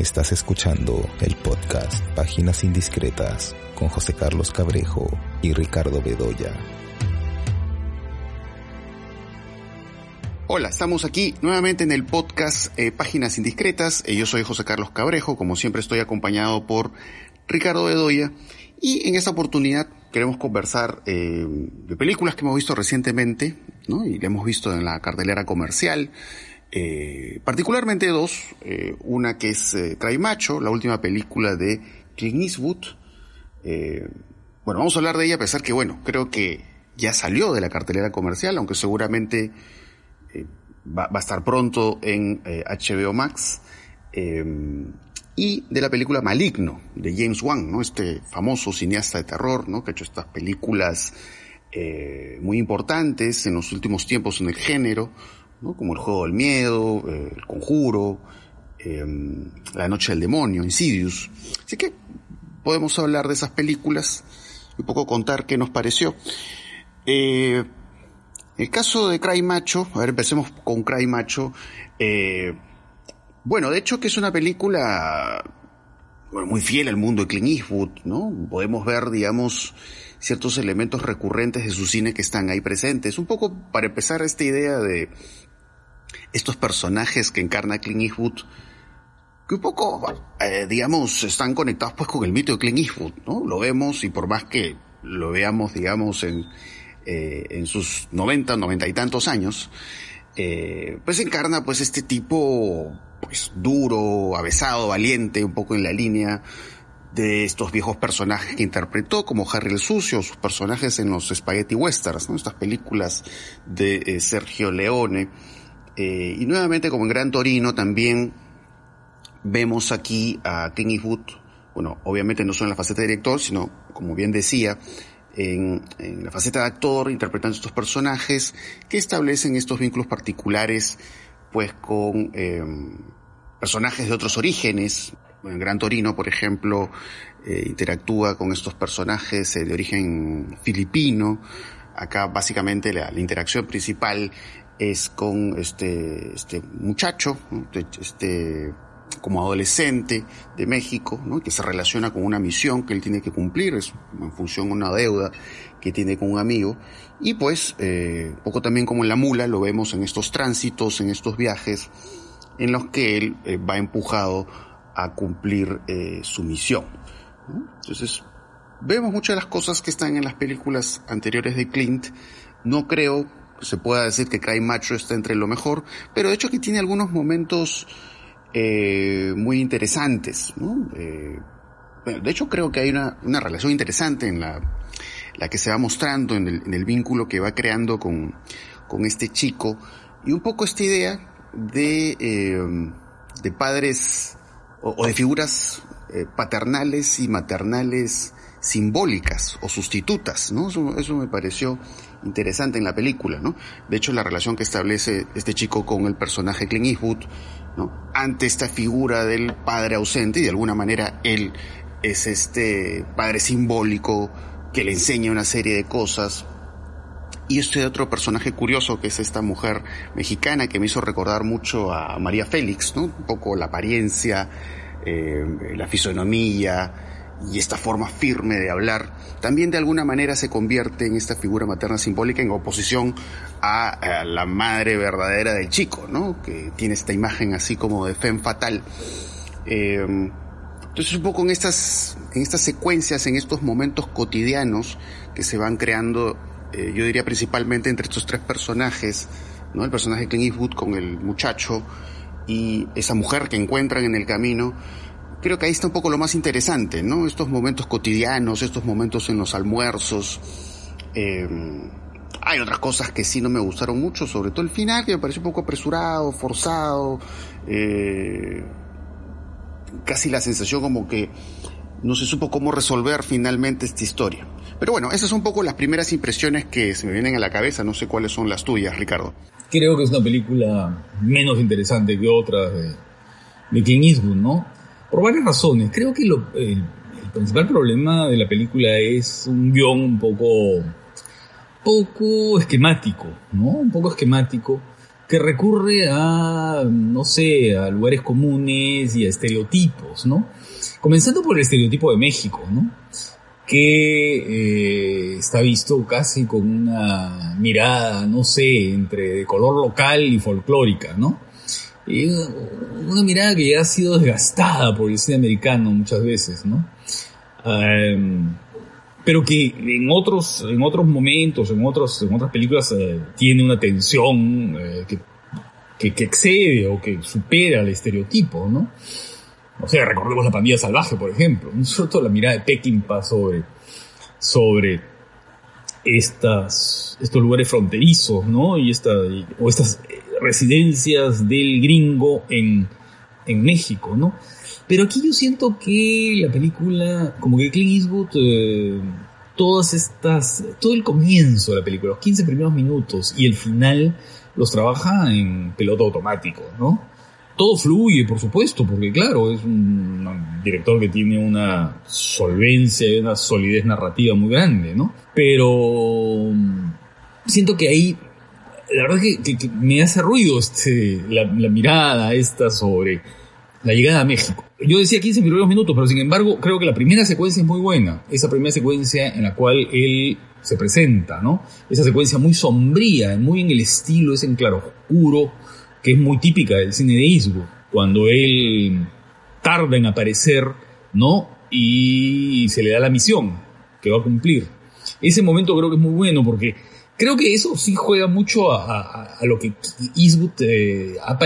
Estás escuchando el podcast Páginas Indiscretas con José Carlos Cabrejo y Ricardo Bedoya. Hola, estamos aquí nuevamente en el podcast eh, Páginas Indiscretas. Eh, yo soy José Carlos Cabrejo, como siempre estoy acompañado por Ricardo Bedoya y en esta oportunidad queremos conversar eh, de películas que hemos visto recientemente ¿no? y que hemos visto en la cartelera comercial. Eh, particularmente dos, eh, una que es eh, Cry Macho, la última película de Clint Eastwood. Eh, bueno, vamos a hablar de ella a pesar que, bueno, creo que ya salió de la cartelera comercial, aunque seguramente va, va, a estar pronto en HBO Max. y de la película Maligno, de James Wan, ¿no? Este famoso cineasta de terror, ¿no? Que ha hecho estas películas muy importantes en los últimos tiempos en el género, como el juego del miedo, eh, el conjuro, eh, la noche del demonio, Insidious. Así que podemos hablar de esas películas y un poco contar qué nos pareció. Eh, el caso de Cry Macho, a ver, empecemos con Cry Macho. Bueno, de hecho que es una película bueno, muy fiel al mundo de Clint Eastwood, ¿no? Podemos ver, digamos, ciertos elementos recurrentes de su cine que están ahí presentes. Un poco para empezar esta idea de estos personajes que encarna Clint Eastwood, que un poco, eh, digamos, están conectados pues con el mito de Clint Eastwood, ¿no? Lo vemos y por más que lo veamos, digamos, en, eh, en sus 90, 90 y tantos años, eh, pues encarna pues este tipo, pues duro, avesado, valiente, un poco en la línea de estos viejos personajes que interpretó, como Harry el Sucio, sus personajes en los Spaghetti Westerns, ¿no? Estas películas de eh, Sergio Leone, eh, y nuevamente, como en Gran Torino, también vemos aquí a Clint Eastwood, bueno, obviamente no solo en la faceta de director, sino, como bien decía, en, la faceta de actor, interpretando estos personajes que establecen estos vínculos particulares, pues con eh, personajes de otros orígenes. En Gran Torino, por ejemplo, eh, interactúa con estos personajes eh, de origen filipino. Acá básicamente la, la interacción principal es con este, este muchacho, este como adolescente de México, que se relaciona con una misión que él tiene que cumplir, es en función de una deuda que tiene con un amigo, y pues, eh, poco también como en la mula, lo vemos en estos tránsitos, en estos viajes, en los que él eh, va empujado a cumplir eh, su misión. Entonces, vemos muchas de las cosas que están en las películas anteriores de Clint, no creo se pueda decir que Cry Macho está entre lo mejor, pero de hecho que tiene algunos momentos eh, muy interesantes, ¿no? Eh, de hecho creo que hay una, una relación interesante en la, la, que se va mostrando en el, en el vínculo que va creando con, con, este chico y un poco esta idea de, eh, de padres o, o, de figuras eh, paternales y maternales simbólicas o sustitutas, ¿no? Eso, eso me pareció interesante en la película, ¿no? De hecho, la relación que establece este chico con el personaje Clint Eastwood, ¿no? Ante esta figura del padre ausente y de alguna manera él es este padre simbólico que le enseña una serie de cosas. Y este otro personaje curioso que es esta mujer mexicana que me hizo recordar mucho a María Félix, ¿no? Un poco la apariencia, eh, la fisonomía, y esta forma firme de hablar también de alguna manera se convierte en esta figura materna simbólica en oposición a, la madre verdadera del chico, ¿no? Que tiene esta imagen así como de femme fatal. Eh, entonces un poco en estas, en estas secuencias, en estos momentos cotidianos que se van creando, eh, yo diría principalmente entre estos tres personajes, ¿no? El personaje Clint Eastwood con el muchacho y esa mujer que encuentran en el camino, creo que ahí está un poco lo más interesante, ¿no? Estos momentos cotidianos, estos momentos en los almuerzos. Eh, hay otras cosas que sí no me gustaron mucho, sobre todo el final, que me pareció un poco apresurado, forzado. Eh, casi la sensación como que no se supo cómo resolver finalmente esta historia. Pero bueno, esas son un poco las primeras impresiones que se me vienen a la cabeza. No sé cuáles son las tuyas, Ricardo. Creo que es una película menos interesante que otras de, de Clint Eastwood, ¿no? Por varias razones. Creo que lo, el, el, principal problema de la película es un guion un poco, poco esquemático, ¿no? Un poco esquemático que recurre a, no sé, a lugares comunes y a estereotipos, ¿no? Comenzando por el estereotipo de México, ¿no? Que eh, está visto casi con una mirada, no sé, entre de color local y folclórica, ¿no? Y una mirada que ya ha sido desgastada por el cine americano muchas veces, ¿no? Em, pero que en otros, en otros momentos, en, otros, en otras películas eh, tiene una tensión eh, que, que, excede o que supera el estereotipo, ¿no? O sea, recordemos la pandilla salvaje, por ejemplo, sobre todo la mirada de Peckinpah sobre, sobre estas, estos lugares fronterizos, ¿no? Y esta, o estas residencias del gringo en, en México, ¿no? Pero aquí yo siento que la película, como que Clint Eastwood, eh, todas estas, todo el comienzo de la película, los 15 primeros minutos y el final, los trabaja en piloto automático, ¿no? Todo fluye, por supuesto, porque claro, es un, director que tiene una solvencia y una solidez narrativa muy grande, ¿no? Pero mm, siento que ahí la verdad que, que, me hace ruido este, la, mirada esta sobre la llegada a México. Yo decía 15 primeros minutos, pero sin embargo creo que la primera secuencia es muy buena. Esa primera secuencia en la cual él se presenta, ¿no? Esa secuencia muy sombría, muy en el estilo, es en claro oscuro, que es muy típica del cine de Eastwood. Cuando él tarda en aparecer, ¿no? Y se le da la misión que va a cumplir. Ese momento creo que es muy bueno porque creo que eso sí juega mucho a, lo que Eastwood eh, ha,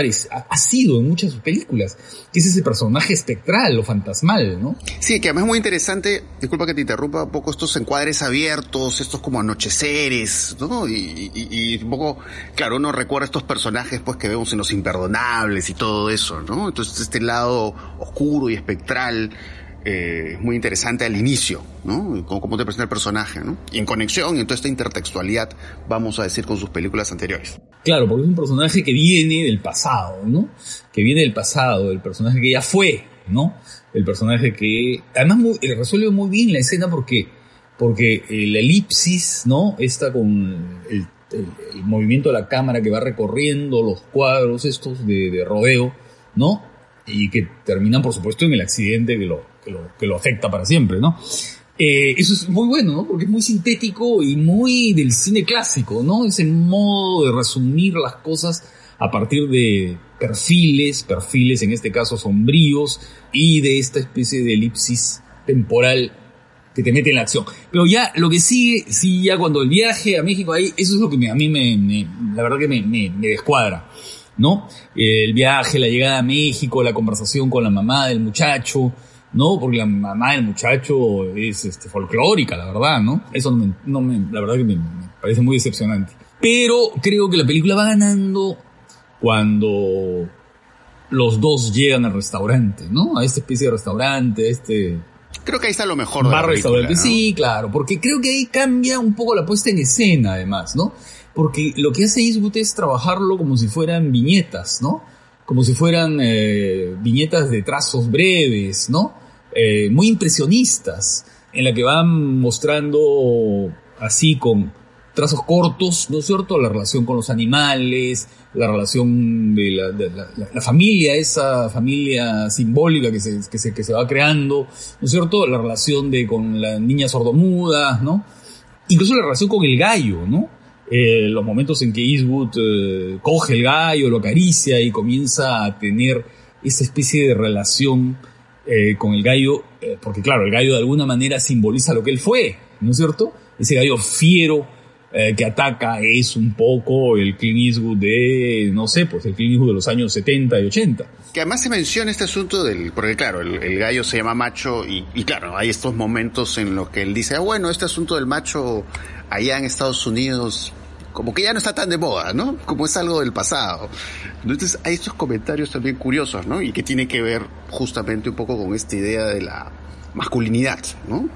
ha, sido en muchas películas, que es ese personaje espectral o fantasmal, ¿no? Sí, que además es muy interesante, disculpa que te interrumpa un poco estos encuadres abiertos, estos como anocheceres, ¿no? Y, y, y un poco, claro, uno recuerda estos personajes pues que vemos en Los Imperdonables y todo eso, ¿no? Entonces este lado oscuro y espectral eh, muy interesante al inicio, ¿no? Cómo, cómo te presenta el personaje, ¿no? Y en conexión, en toda esta intertextualidad, vamos a decir, con sus películas anteriores. Claro, porque es un personaje que viene del pasado, ¿no? Que viene del pasado, el personaje que ya fue, ¿no? El personaje que, además, muy, resuelve muy bien la escena porque, porque la elipsis, ¿no? Está con el, movimiento de la cámara que va recorriendo los cuadros estos de, de rodeo, ¿no? Y que terminan, por supuesto, en el accidente que lo, que lo, que lo afecta para siempre, ¿no? Eh, eso es muy bueno, ¿no? Porque es muy sintético y muy del cine clásico, ¿no? Ese modo de resumir las cosas a partir de perfiles, perfiles en este caso sombríos, y de esta especie de elipsis temporal que te mete en la acción. Pero ya lo que sigue, sí, ya cuando el viaje a México ahí, eso es lo que me, a mí me, me, la verdad que me, me, me descuadra, ¿no? El viaje, la llegada a México, la conversación con la mamá del muchacho, ¿no? Porque la mamá del muchacho es este, folclórica, la verdad, ¿no? Eso no me, no me la verdad que me, me, parece muy decepcionante. Pero creo que la película va ganando cuando los dos llegan al restaurante, ¿no? A esta especie de restaurante, a este... Creo que ahí está lo mejor. De bar restaurante, ¿no? sí, claro, porque creo que ahí cambia un poco la puesta en escena, además, ¿no? Porque lo que hace Eastwood es trabajarlo como si fueran viñetas, ¿no? Como si fueran eh, viñetas de trazos breves, ¿no? Eh, muy impresionistas, en la que van mostrando así con trazos cortos, ¿no es cierto?, la relación con los animales, la relación de la, la familia, esa familia simbólica que se, que, se, que se va creando, ¿no es cierto?, la relación de con la niña sordomuda, ¿no? Incluso la relación con el gallo, ¿no? Eh, los momentos en que Eastwood eh, coge el gallo, lo acaricia y comienza a tener esa especie de relación eh, con el gallo, eh, porque claro, el gallo de alguna manera simboliza lo que él fue, ¿no es cierto? Ese gallo fiero eh, que ataca es un poco el Clint Eastwood de, no sé, pues el Clint Eastwood de los años 70 y 80. Que además se menciona este asunto del, porque claro, el, gallo se llama macho y, y, claro, hay estos momentos en los que él dice, ah, bueno, este asunto del macho allá en Estados Unidos como que ya no está tan de moda, ¿no? Como es algo del pasado. Entonces hay estos comentarios también curiosos, ¿no? Y que tiene que ver justamente un poco con esta idea de la masculinidad, ¿no?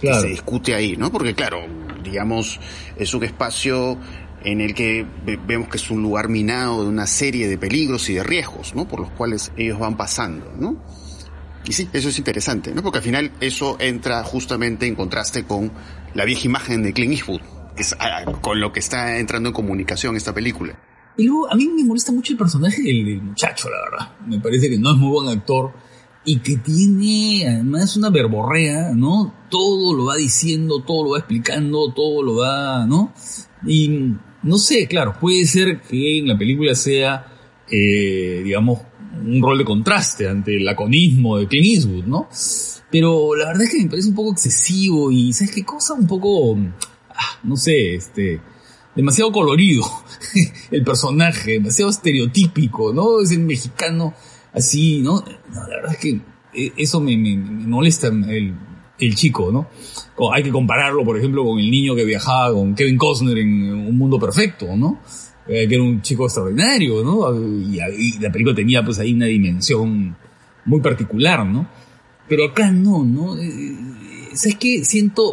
Claro. Que se discute ahí, ¿no? Porque claro, digamos, es un espacio en el que vemos que es un lugar minado de una serie de peligros y de riesgos, ¿no? Por los cuales ellos van pasando, ¿no? Y sí, eso es interesante, ¿no? Porque al final eso entra justamente en contraste con la vieja imagen de Clint Eastwood, es con lo que está entrando en comunicación esta película. Y luego a mí me molesta mucho el personaje del, muchacho, la verdad. Me parece que no es muy buen actor y que tiene además una verborrea, ¿no? Todo lo va diciendo, todo lo va explicando, todo lo va, ¿no? Y no sé, claro, puede ser que en la película sea, eh, digamos, un rol de contraste ante el laconismo de Clint Eastwood, ¿no? Pero la verdad es que me parece un poco excesivo y, ¿sabes qué cosa? Un poco, ah, no sé, este, demasiado colorido el personaje, demasiado estereotípico, ¿no? Es el mexicano así, ¿no? la verdad es que eh, eso me, molesta el, el chico, ¿no? hay que compararlo, por ejemplo, con el niño que viajaba con Kevin Costner en Un Mundo Perfecto, ¿no? Eh, que era un chico extraordinario, ¿no? Y, la película tenía pues ahí una dimensión muy particular, ¿no? Pero acá no, ¿no? Eh, ¿Sabes qué? Siento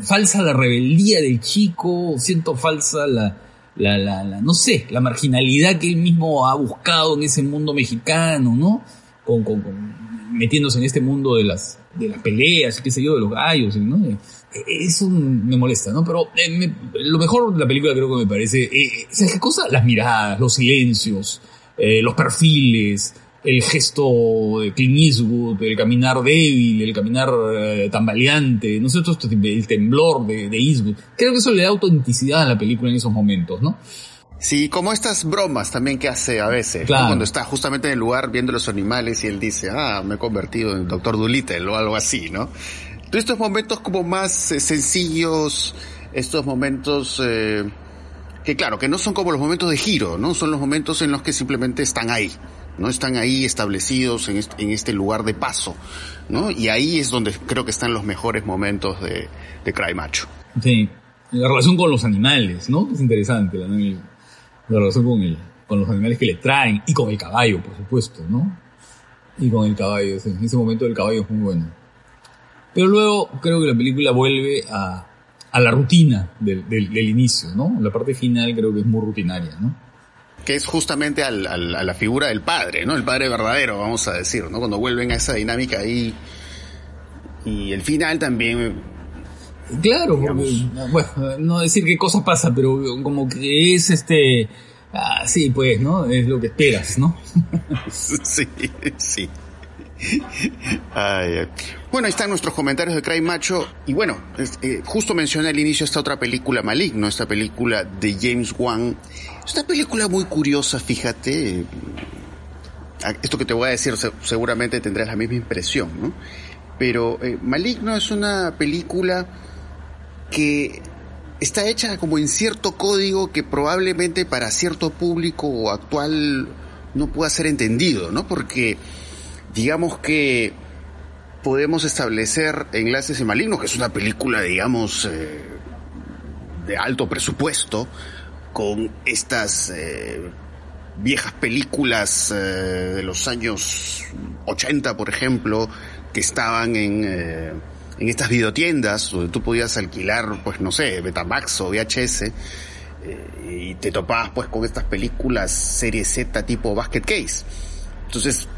falsa la rebeldía del chico, siento falsa la, la, la, la, no sé, la marginalidad que él mismo ha buscado en ese mundo mexicano, ¿no? Con, con, metiéndose en este mundo de las, de las peleas, qué sé yo, de los gallos, ¿no? Eh, eso me molesta, ¿no? Pero eh, lo mejor de la película creo que me parece, eh, ¿sabes qué cosa? Las miradas, los silencios, eh, los perfiles, el gesto de Clint Eastwood, el caminar débil, el caminar eh, tambaleante, no sé, el temblor de, de, Eastwood. Creo que eso le da autenticidad a la película en esos momentos, ¿no? Sí, como estas bromas también que hace a veces, cuando está justamente en el lugar viendo los animales y él dice, ah, me he convertido en Doctor Dolittle o algo así, ¿no? Entonces, estos momentos como más eh, sencillos, estos momentos eh, que claro, que no son como los momentos de giro, ¿no? Son los momentos en los que simplemente están ahí, ¿no? Están ahí establecidos en este, lugar de paso, ¿no? Y ahí es donde creo que están los mejores momentos de, Cry Macho. Sí, la relación con los animales, ¿no? Es interesante, la, relación con, los animales que le traen y con el caballo, por supuesto, ¿no? Y con el caballo, en ese momento el caballo es muy bueno. Pero luego creo que la película vuelve a, la rutina del, del inicio, ¿no? La parte final creo que es muy rutinaria, ¿no? Que es justamente al, a la figura del padre, ¿no? El padre verdadero, vamos a decir, ¿no? Cuando vuelven a esa dinámica ahí. Y el final también. Claro, bueno, no decir qué cosa pasa, pero como que es este. Ah, sí, pues, ¿no? Es lo que esperas, ¿no? sí, sí. Bueno, ahí están nuestros comentarios de Cry Macho. Y bueno, eh, justo mencioné al inicio esta otra película, Maligno, esta película de James Wan. Es una película muy curiosa, fíjate. Esto que te voy a decir seguramente tendrás la misma impresión, ¿no? Pero eh, Maligno es una película que está hecha como en cierto código que probablemente para cierto público actual no pueda ser entendido, ¿no? Porque digamos que podemos establecer Enlaces y Malignos, que es una película, digamos, eh, de alto presupuesto, con estas eh, viejas películas eh, de los años 80, por ejemplo, que estaban en, en estas videotiendas donde tú podías alquilar, pues no sé, Betamax o VHS, y te topabas pues con estas películas serie Z tipo Basket Case. Entonces,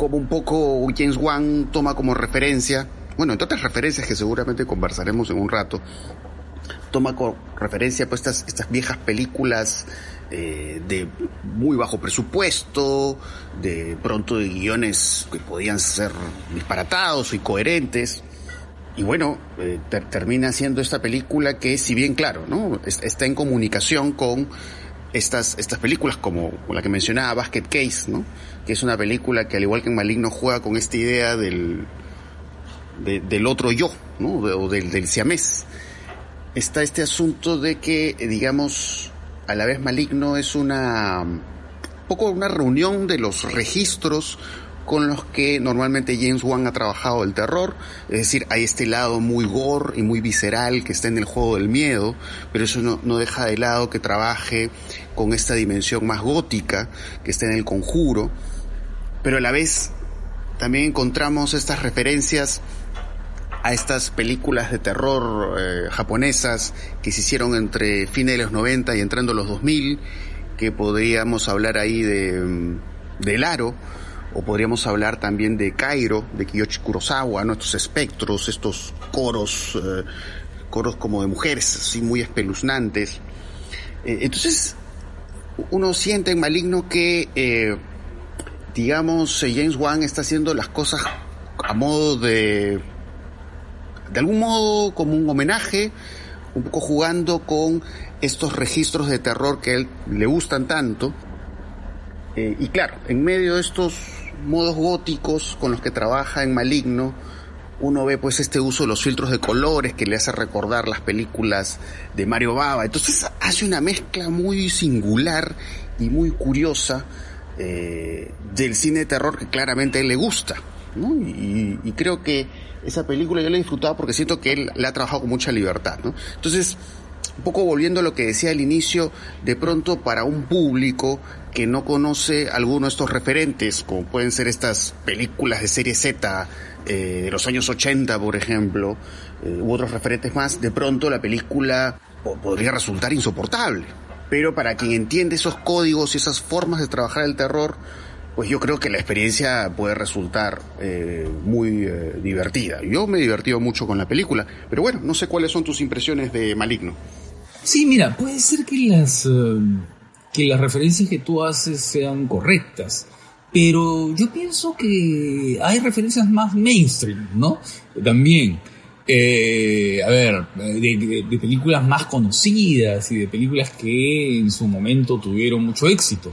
como un poco James Wan toma como referencia, bueno, entre otras referencias que seguramente conversaremos en un rato, toma como referencia pues estas, estas viejas películas eh, de muy bajo presupuesto, de pronto de guiones que podían ser disparatados y coherentes. Y bueno, eh, termina siendo esta película que, si bien claro, ¿no? está en comunicación con estas, estas películas como la que mencionaba Basket Case, ¿no? que es una película que al igual que en Maligno juega con esta idea del, del otro yo, ¿no? o del, del siamés. Está este asunto de que, digamos, a la vez Maligno es una poco una reunión de los registros con los que normalmente James Wan ha trabajado el terror, es decir, hay este lado muy gore y muy visceral que está en el juego del miedo, pero eso no, no deja de lado que trabaje con esta dimensión más gótica que está en el conjuro, pero a la vez también encontramos estas referencias a estas películas de terror eh, japonesas que se hicieron entre fines de los 90 y entrando los 2000, que podríamos hablar ahí de, mm, de Laro, o podríamos hablar también de Cairo, de Kiyoshi Kurosawa, nuestros espectros, estos coros, eh, coros como de mujeres, así muy espeluznantes. Eh, entonces, uno siente en Maligno que, eh, digamos, eh, James Wan está haciendo las cosas a modo de, de algún modo como un homenaje, un poco jugando con estos registros de terror que a él le gustan tanto. Eh, y claro, en medio de estos modos góticos con los que trabaja en Maligno, uno ve pues este uso de los filtros de colores que le hace recordar las películas de Mario Baba. Entonces hace una mezcla muy singular y muy curiosa eh, del cine de terror que claramente a él le gusta. ¿no? Y, y, creo que esa película yo la he disfrutado porque siento que él la ha trabajado con mucha libertad. ¿no? Entonces, un poco volviendo a lo que decía al inicio, de pronto para un público que no conoce alguno de estos referentes, como pueden ser estas películas de serie Z eh, de los años 80, por ejemplo, eh, u otros referentes más, de pronto la película podría resultar insoportable. Pero para quien entiende esos códigos y esas formas de trabajar el terror, pues yo creo que la experiencia puede resultar eh, muy eh, divertida. Yo me he divertido mucho con la película, pero bueno, no sé cuáles son tus impresiones de Maligno. Sí, mira, puede ser que las, que las referencias que tú haces sean correctas, pero yo pienso que hay referencias más mainstream, ¿no? También. Eh, a ver, de, películas más conocidas y de películas que en su momento tuvieron mucho éxito,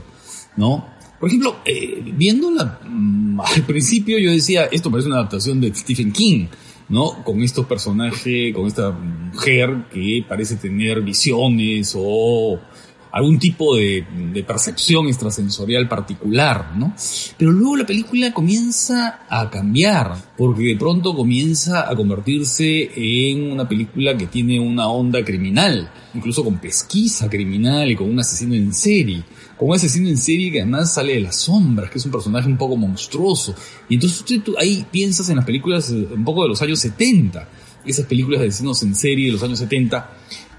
¿no? Por ejemplo, eh, viéndola mmm, al principio yo decía, esto parece una adaptación de Stephen King, ¿no? Con estos personajes, con esta mujer que parece tener visiones o algún tipo de, percepción extrasensorial particular, ¿no? Pero luego la película comienza a cambiar, porque de pronto comienza a convertirse en una película que tiene una onda criminal, incluso con pesquisa criminal y con un asesino en serie con un asesino en serie que además sale de las sombras, que es un personaje un poco monstruoso. Y entonces tú, tú ahí piensas en las películas un poco de los años 70, esas películas de asesinos en serie de los años 70,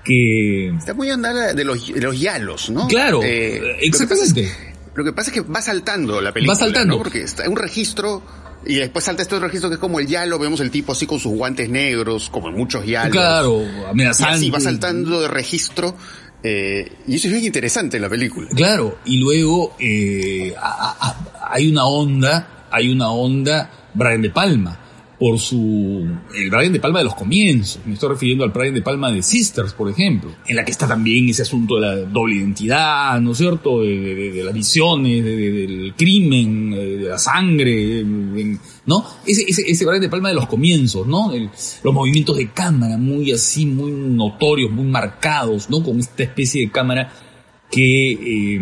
que... Está muy andada de los, de los yalos, ¿no? Claro, eh, exactamente. Lo que, es, lo que, pasa es, que va saltando la película. Va saltando. ¿no? Porque está un registro y después salta este otro registro que es como el yalo, vemos el tipo así con sus guantes negros, como en muchos yalos. Claro, amenazante. Y así va saltando de registro eh, y eso es bien interesante en la película. Claro, y luego eh, a, a, hay una onda, hay una onda Brian De Palma, por su, el Brian De Palma de los comienzos, me estoy refiriendo al Brian De Palma de Sisters, por ejemplo, en la que está también ese asunto de la doble identidad, ¿no es cierto?, de, de, de las visiones, de, del crimen, de la sangre, ¿no? Ese, ese, ese Brian De Palma de los comienzos, ¿no? Los movimientos de cámara muy así, muy notorios, muy marcados, ¿no? Con esta especie de cámara que, eh,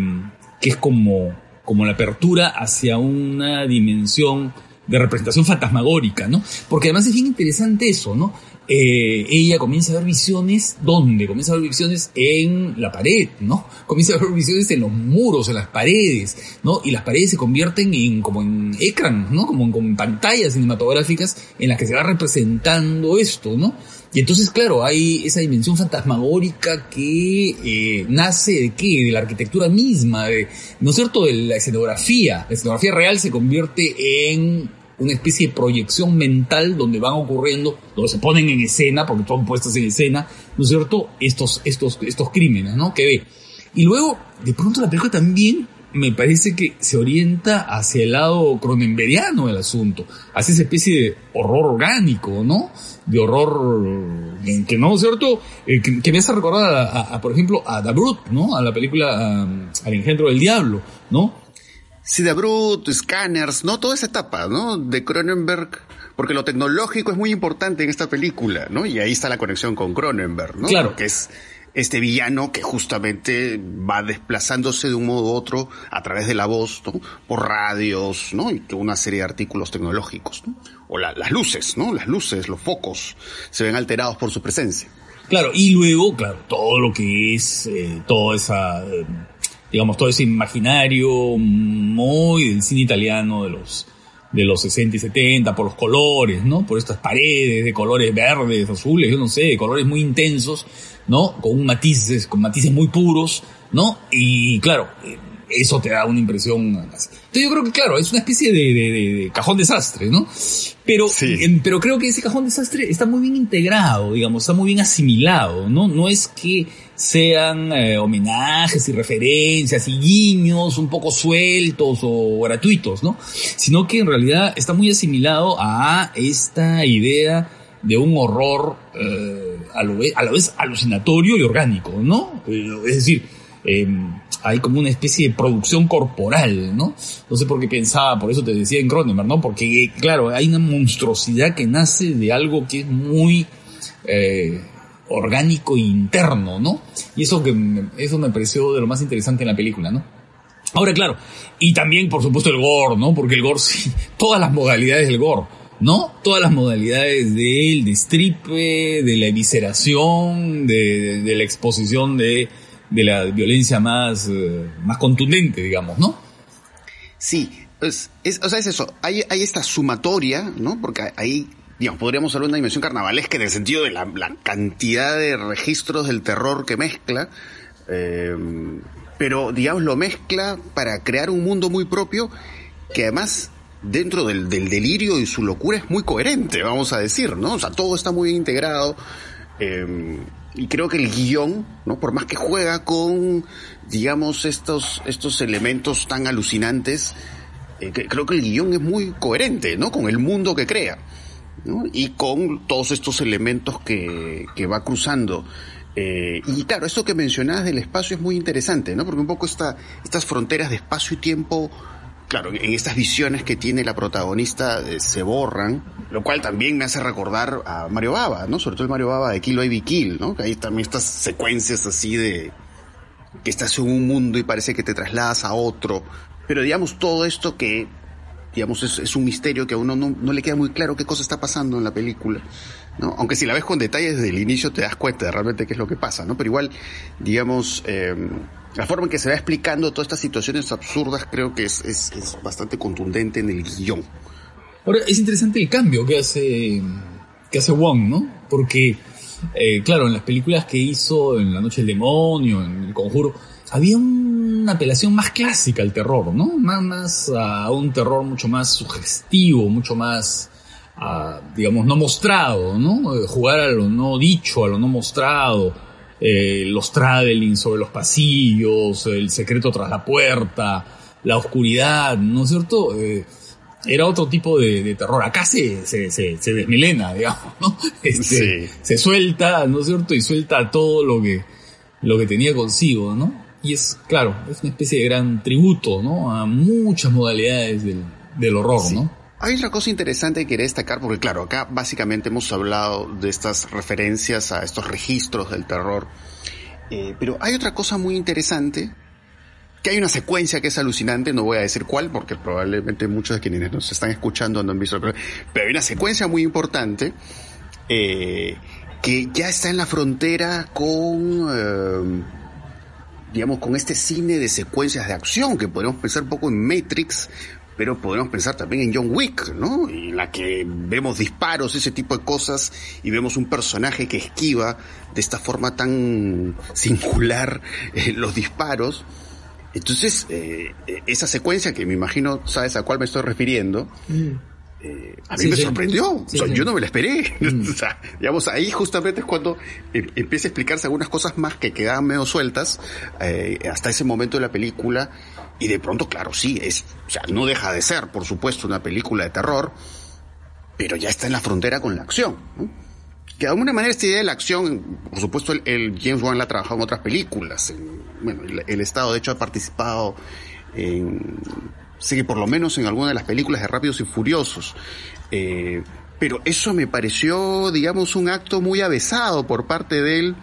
que es como, como la apertura hacia una dimensión de representación fantasmagórica, ¿no? Porque además es bien interesante eso, ¿no? Eh, ella comienza a ver visiones, ¿dónde? Comienza a ver visiones en la pared, ¿no? Comienza a ver visiones en los muros, en las paredes, ¿no? Y las paredes se convierten en, como en ecran, ¿no? Como en, como en pantallas cinematográficas en las que se va representando esto, ¿no? Y entonces, claro, hay esa dimensión fantasmagórica que eh, nace de qué? De la arquitectura misma, de, ¿no es cierto? De la escenografía. La escenografía real se convierte en una especie de proyección mental donde van ocurriendo, donde se ponen en escena, porque son puestas en escena, ¿no es cierto? Estos, estos, estos crímenes, ¿no? Que ve. Y luego, de pronto la película también me parece que se orienta hacia el lado cronenberiano del asunto, hacia esa especie de horror orgánico, ¿no? De horror que no, cierto, eh, que, que, me hace recordar a, por ejemplo, a The Brute, ¿no? A la película Al engendro del diablo, ¿no? Sí, The Brute, Scanners, ¿no? Toda esa etapa, ¿no? De Cronenberg, porque lo tecnológico es muy importante en esta película, ¿no? Y ahí está la conexión con Cronenberg, ¿no? Claro. Que es este villano que justamente va desplazándose de un modo u otro a través de la voz, ¿no? por radios, ¿no? Y una serie de artículos tecnológicos, ¿no? O la, las luces, ¿no? Las luces, los focos se ven alterados por su presencia. Claro, y luego, claro, todo lo que es, eh, toda esa, eh, digamos, todo ese imaginario muy del cine italiano de los, de los 60 y 70, por los colores, ¿no? Por estas paredes de colores verdes, azules, yo no sé, de colores muy intensos, ¿no? Con matices, con matices muy puros, ¿no? Y claro, eso te da una impresión. Entonces yo creo que, claro, es una especie de, cajón desastre, ¿no? Pero, pero creo que ese cajón desastre está muy bien integrado, digamos, está muy bien asimilado, ¿no? No es que sean eh, homenajes y referencias y guiños un poco sueltos o gratuitos, ¿no? Sino que en realidad está muy asimilado a esta idea de un horror eh, a, lo, a la vez alucinatorio y orgánico, ¿no? Eh, es decir, em, hay como una especie de producción corporal, ¿no? No sé por qué pensaba, por eso te decía en Cronenberg, ¿no? Porque, claro, hay una monstruosidad que nace de algo que es muy eh, orgánico e interno, ¿no? Y eso que eso me pareció de lo más interesante en la película, ¿no? Ahora, claro, y también, por supuesto, el gore, ¿no? Porque el gore, sí, todas las modalidades del gore, ¿no? Todas las modalidades del destripe, de la evisceración, de, de la exposición de de la violencia más, eh, más contundente, digamos, ¿no? Sí, pues, es, o sea, es eso, hay, hay esta sumatoria, ¿no? Porque ahí, digamos, podríamos hablar de una dimensión carnavalesca en el sentido de la, cantidad de registros del terror que mezcla, eh, pero, digamos, lo mezcla para crear un mundo muy propio que además dentro del, del, delirio y su locura es muy coherente, vamos a decir, ¿no? O sea, todo está muy integrado. Eh, y creo que el guion, ¿no? Por más que juega con, digamos, estos, estos elementos tan alucinantes, eh, creo que el guion es muy coherente, ¿no? Con el mundo que crea, ¿no? Y con todos estos elementos que, que va cruzando. Eh, y claro, esto que mencionabas del espacio es muy interesante, ¿no? Porque un poco esta, estas fronteras de espacio y tiempo claro, en estas visiones que tiene la protagonista eh, se borran, lo cual también me hace recordar a Mario Baba, ¿no? Sobre todo el Mario Baba de Kill Baby Kill, ¿no? Que hay también estas secuencias así de que estás en un mundo y parece que te trasladas a otro. Pero digamos, todo esto que, digamos, es, un misterio que a uno no, le queda muy claro qué cosa está pasando en la película. ¿no? Aunque si la ves con detalle desde el inicio te das cuenta de realmente qué es lo que pasa, ¿no? Pero igual, digamos, eh, la forma en que se va explicando todas estas situaciones absurdas creo que es, es, bastante contundente en el guion. Ahora, es interesante el cambio que hace, que hace Wong, ¿no? Porque, eh, claro, en las películas que hizo, en La Noche del Demonio, en El Conjuro, había una apelación más clásica al terror, ¿no? Más, más a un terror mucho más sugestivo, mucho más, digamos, no mostrado, ¿no? Jugar a lo no dicho, a lo no mostrado eh, los traveling sobre los pasillos, el secreto tras la puerta, la oscuridad, ¿no es cierto? Eh, era otro tipo de, terror. Acá se, se, se, desmilena, digamos, ¿no? Este, Se suelta, ¿no es cierto? Y suelta todo lo que, lo que tenía consigo, ¿no? Y es, claro, es una especie de gran tributo, ¿no? A muchas modalidades del, del horror, ¿no? Hay otra cosa interesante que quería destacar, porque claro, acá básicamente hemos hablado de estas referencias a estos registros del terror, eh, pero hay otra cosa muy interesante, que hay una secuencia que es alucinante, no voy a decir cuál, porque probablemente muchos de quienes nos están escuchando no han visto, pero, hay una secuencia muy importante eh, que ya está en la frontera con... Eh, digamos, con este cine de secuencias de acción, que podemos pensar un poco en Matrix, pero podemos pensar también en John Wick, ¿no? En la que vemos disparos, ese tipo de cosas, y vemos un personaje que esquiva de esta forma tan singular eh, los disparos. Entonces, eh, esa secuencia que me imagino sabes a cuál me estoy refiriendo, mm. eh, a mí me sorprendió. Yo no me la esperé. Mm. o sea, digamos, ahí justamente es cuando em, empieza a explicarse algunas cosas más que quedaban medio sueltas hasta ese momento de la película y de pronto, claro, sí, es, o sea, no deja de ser, por supuesto, una película de terror, pero ya está en la frontera con la acción. Que de alguna manera esta idea de la acción, por supuesto, el, James Wan la ha trabajado en otras películas. bueno, el, Estado, de hecho, ha participado en, que por lo menos en alguna de las películas de Rápidos y Furiosos. Eh, pero eso me pareció, digamos, un acto muy avesado por parte de él.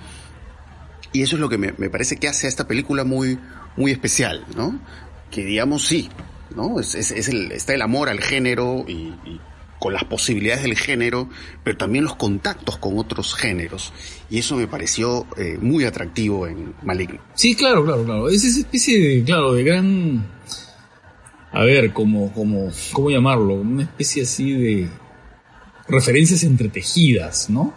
Y eso es lo que me, me parece que hace a esta película muy, muy especial, ¿no? Que digamos sí, ¿no? Es, es, el, está el amor al género y, con las posibilidades del género, pero también los contactos con otros géneros. Y eso me pareció eh, muy atractivo en Maligno. Sí, claro, claro, claro. Es esa especie de, claro, de gran... A ver, como, como, ¿cómo llamarlo? Una especie así de referencias entretejidas, ¿no?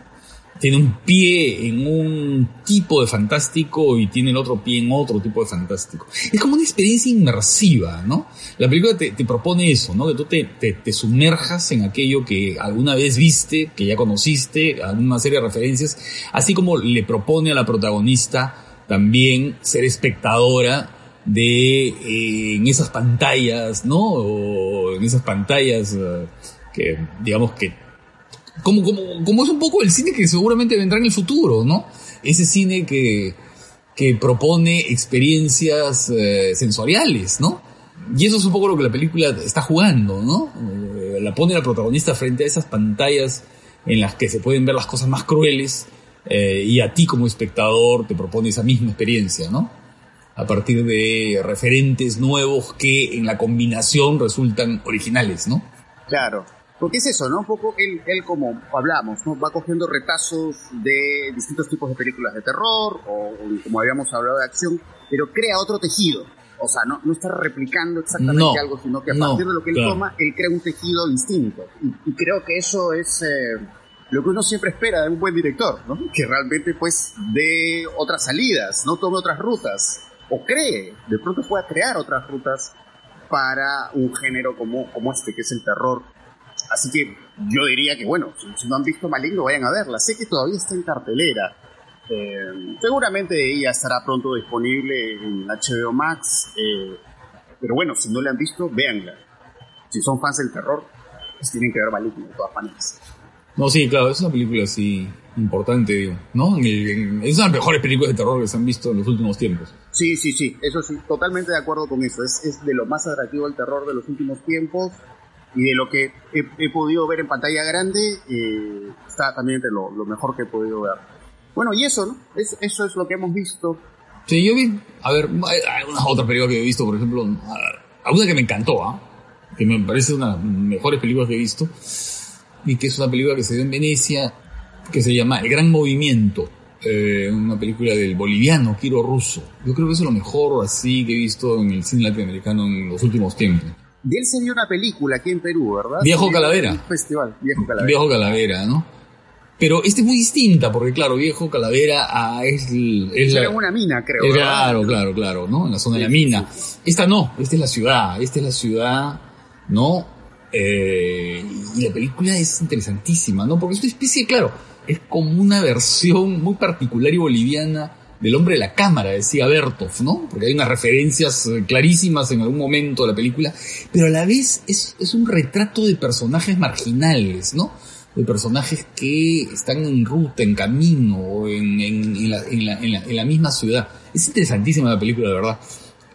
Tiene un pie en un tipo de fantástico y tiene el otro pie en otro tipo de fantástico. Es como una experiencia inmersiva, ¿no? La película te, propone eso, ¿no? Que tú te, te, sumerjas en aquello que alguna vez viste, que ya conociste, alguna serie de referencias, así como le propone a la protagonista también ser espectadora de eh, en esas pantallas, ¿no? O en esas pantallas eh, que digamos que como, como, como es un poco el cine que seguramente vendrá en el futuro, ¿no? Ese cine que, que propone experiencias eh, sensoriales, ¿no? Y eso es un poco lo que la película está jugando, ¿no? Eh, la pone la protagonista frente a esas pantallas en las que se pueden ver las cosas más crueles eh, y a ti como espectador te propone esa misma experiencia, ¿no? A partir de referentes nuevos que en la combinación resultan originales, ¿no? Claro, porque es eso, ¿no? Un poco él, él como hablamos, ¿no? Va cogiendo retazos de distintos tipos de películas de terror o, como habíamos hablado de acción, pero crea otro tejido. O sea, no, no está replicando exactamente algo, sino que a partir de lo que él toma, él crea un tejido distinto. Y, creo que eso es eh, lo que uno siempre espera de un buen director, ¿no? Que realmente, pues, dé otras salidas, no tome otras rutas, o cree, de pronto pueda crear otras rutas para un género como, como este, que es el terror Así que yo diría que, bueno, si, no han visto Maligno, vayan a verla. Sé que todavía está en cartelera. Eh, seguramente ella estará pronto disponible en HBO Max. Eh, pero bueno, si no la han visto, véanla. Si son fans del terror, pues tienen que ver Maligno de todas maneras. No, sí, claro, es una película así importante, digo, ¿no? Es una de las mejores películas de terror que se han visto en los últimos tiempos. Sí, sí, sí, eso sí, totalmente de acuerdo con eso. Es, es de lo más atractivo el terror de los últimos tiempos y de lo que he, podido ver en pantalla grande, eh, está también entre lo, mejor que he podido ver. Bueno, y eso, ¿no? eso es lo que hemos visto. Sí, yo vi, a ver, hay unas otras películas que he visto, por ejemplo, alguna que me encantó, ¿ah? que me parece una de las mejores películas que he visto, y que es una película que se dio en Venecia, que se llama El Gran Movimiento, eh, una película del boliviano Kiro Russo. Yo creo que es lo mejor así que he visto en el cine latinoamericano en los últimos tiempos. De él se vio una película aquí en Perú, ¿verdad? Viejo Calavera. festival, Viejo Calavera. Viejo Calavera, ¿no? Pero este es muy distinta, porque claro, Viejo Calavera ah, es, es la, una mina, creo. claro, claro, claro, ¿no? En la zona de la mina. Esta no, esta es la ciudad, esta es la ciudad, ¿no? Eh, y la película es interesantísima, ¿no? Porque es una especie, claro, es como una versión muy particular y boliviana del hombre de la cámara, decía Bertov, ¿no? Porque hay unas referencias eh, clarísimas en algún momento de la película, pero a la vez es, es un retrato de personajes marginales, ¿no? De personajes que están en ruta, en camino, en, en, la, en, la, en la, misma ciudad. Es interesantísima la película, de verdad.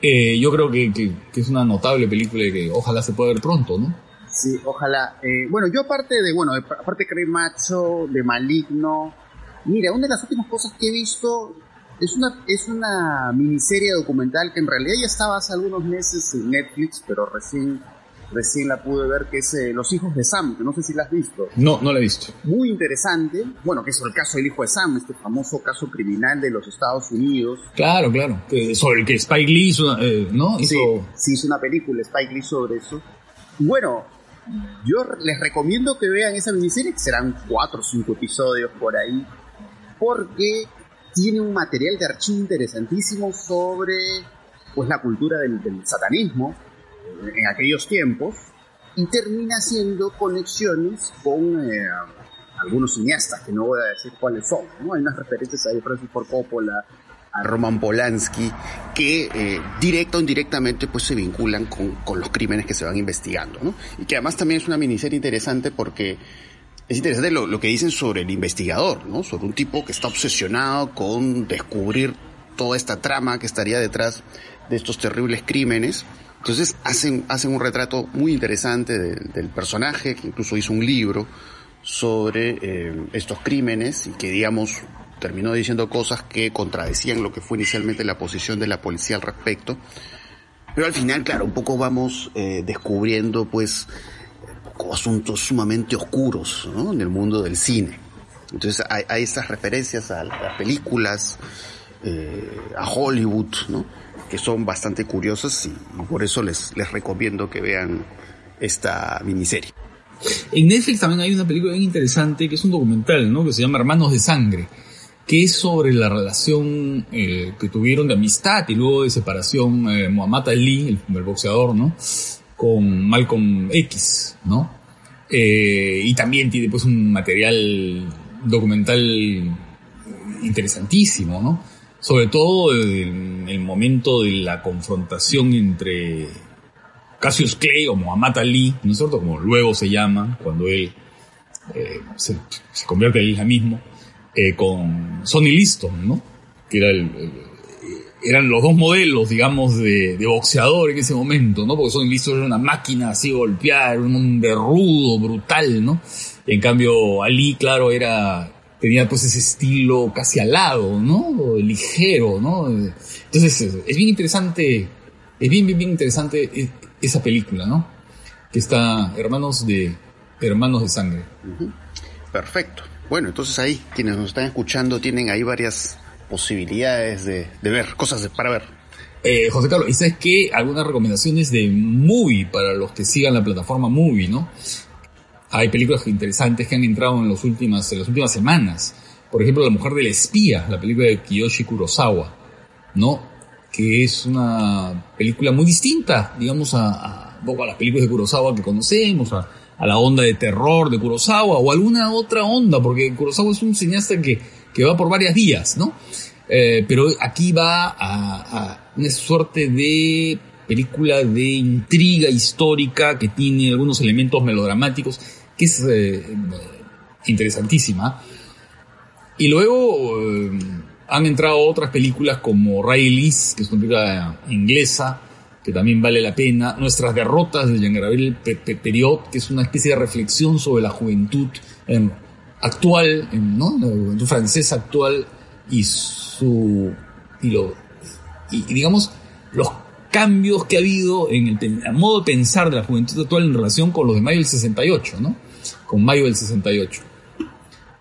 Eh, yo creo que, que, es una notable película y que ojalá se pueda ver pronto, ¿no? Sí, ojalá. Eh, bueno, yo aparte de, bueno, aparte de Macho, de Maligno, mira, una de las últimas cosas que he visto es una, es una miniserie documental que en realidad ya estaba hace algunos meses en Netflix, pero recién, recién la pude ver, que es eh, Los hijos de Sam, que no sé si la has visto. No, no la he visto. Muy interesante. Bueno, que es el caso del hijo de Sam, este famoso caso criminal de los Estados Unidos. Claro, claro. sobre el que Spike Lee hizo, eh, ¿no? Sí, sí, hizo una película, Spike Lee, sobre eso. Bueno, yo les recomiendo que vean esa miniserie, que serán cuatro o cinco episodios por ahí, porque tiene un material de archivo interesantísimo sobre pues, la cultura del, satanismo en aquellos tiempos y termina haciendo conexiones con eh, algunos cineastas, que no voy a decir cuáles son. ¿no? Hay unas referencias ahí, Francis Ford Coppola, a Roman Polanski, que eh, directo o indirectamente pues, se vinculan con, con, los crímenes que se van investigando. ¿no? Y que además también es una miniserie interesante porque es interesante lo, que dicen sobre el investigador, ¿no? Sobre un tipo que está obsesionado con descubrir toda esta trama que estaría detrás de estos terribles crímenes. Entonces hacen, hacen un retrato muy interesante del personaje, que incluso hizo un libro sobre eh, estos crímenes y que, digamos, terminó diciendo cosas que contradecían lo que fue inicialmente la posición de la policía al respecto. Pero al final, claro, un poco vamos eh, descubriendo, pues, asuntos sumamente oscuros en el mundo del cine. Entonces hay, hay referencias a las películas, eh, a Hollywood, ¿no? que son bastante curiosas y, por eso les, les recomiendo que vean esta miniserie. En Netflix también hay una película bien interesante que es un documental, ¿no? Que se llama Hermanos de Sangre, que es sobre la relación eh, que tuvieron de amistad y luego de separación eh, Muhammad Ali, el, boxeador, ¿no? Con Malcolm X, ¿no? Eh, y también tiene pues un material documental interesantísimo, ¿no? Sobre todo en el momento de la confrontación entre Cassius Clay o Muhammad Ali, ¿no es cierto? Como luego se llama, cuando él eh, se, convierte en el islamismo, eh, con Sonny Liston, ¿no? Que era el, eran los dos modelos, digamos, de, boxeador en ese momento, ¿no? Porque Sonny Liston era una máquina así golpear, un hombre rudo, brutal, ¿no? en cambio, Ali, claro, era tenía pues ese estilo casi alado, ¿no? Ligero, ¿no? Entonces, es bien interesante, es bien, bien, bien interesante esa película, ¿no? Que está Hermanos de, Hermanos de Sangre. Perfecto. Bueno, entonces ahí, quienes nos están escuchando tienen ahí varias posibilidades de, ver, cosas para ver. Eh, José Carlos, ¿y sabes qué? Algunas recomendaciones de movie para los que sigan la plataforma movie, ¿no? hay películas interesantes que han entrado en, los últimas, en las últimas semanas. Por ejemplo, La Mujer del Espía, la película de Kiyoshi Kurosawa, ¿no? Que es una película muy distinta, digamos, a, a, las películas de Kurosawa que conocemos, a, la onda de terror de Kurosawa o alguna otra onda, porque Kurosawa es un cineasta que, que va por varias vías, ¿no? Eh, pero aquí va a, una suerte de película de intriga histórica que tiene algunos elementos melodramáticos que es eh, interesantísima. Y luego eh, han entrado otras películas como Riley's, que es una película inglesa, que también vale la pena. Nuestras derrotas de Jean-Gabriel Periot, que es una especie de reflexión sobre la juventud actual, ¿no? la juventud francesa actual y su. y, lo, y digamos, los cambios que ha habido en el, modo de pensar de la juventud actual en relación con los de mayo del 68, ¿no? Con mayo del 68.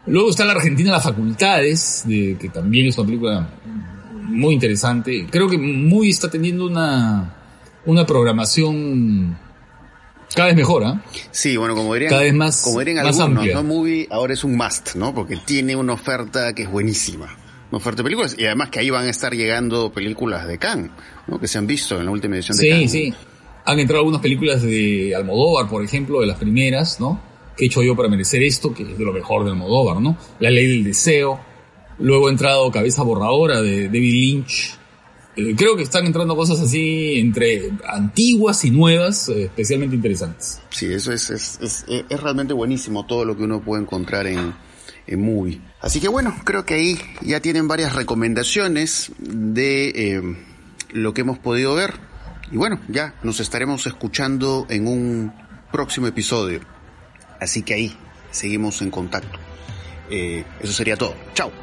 Luego está la Argentina Las Facultades, de, que también es una película muy interesante. Creo que muy está teniendo una, una programación cada vez mejor, ¿ah? Sí, bueno, como dirían, cada vez más, como dirían más algunos, amplia. ¿no? Movie ahora es un must, ¿no? Porque tiene una oferta que es buenísima una oferta de películas y además que ahí van a estar llegando películas de Cannes, ¿no? que se han visto en la última edición de Cannes. Sí, sí. Han entrado algunas películas de Almodóvar, por ejemplo, de las primeras, ¿no? ¿Qué he hecho yo para merecer esto? Que es de lo mejor de Almodóvar, ¿no? La ley del deseo. Luego ha entrado Cabeza Borradora de David Lynch. Eh, creo que están entrando cosas así entre antiguas y nuevas, eh, especialmente interesantes. Sí, eso es, es, es, es realmente buenísimo todo lo que uno puede encontrar en, en Movie. Así que bueno, creo que ahí ya tienen varias recomendaciones de eh, lo que hemos podido ver. Y bueno, ya nos estaremos escuchando en un próximo episodio. Así que ahí seguimos en contacto. Eh, eso sería todo. Chao.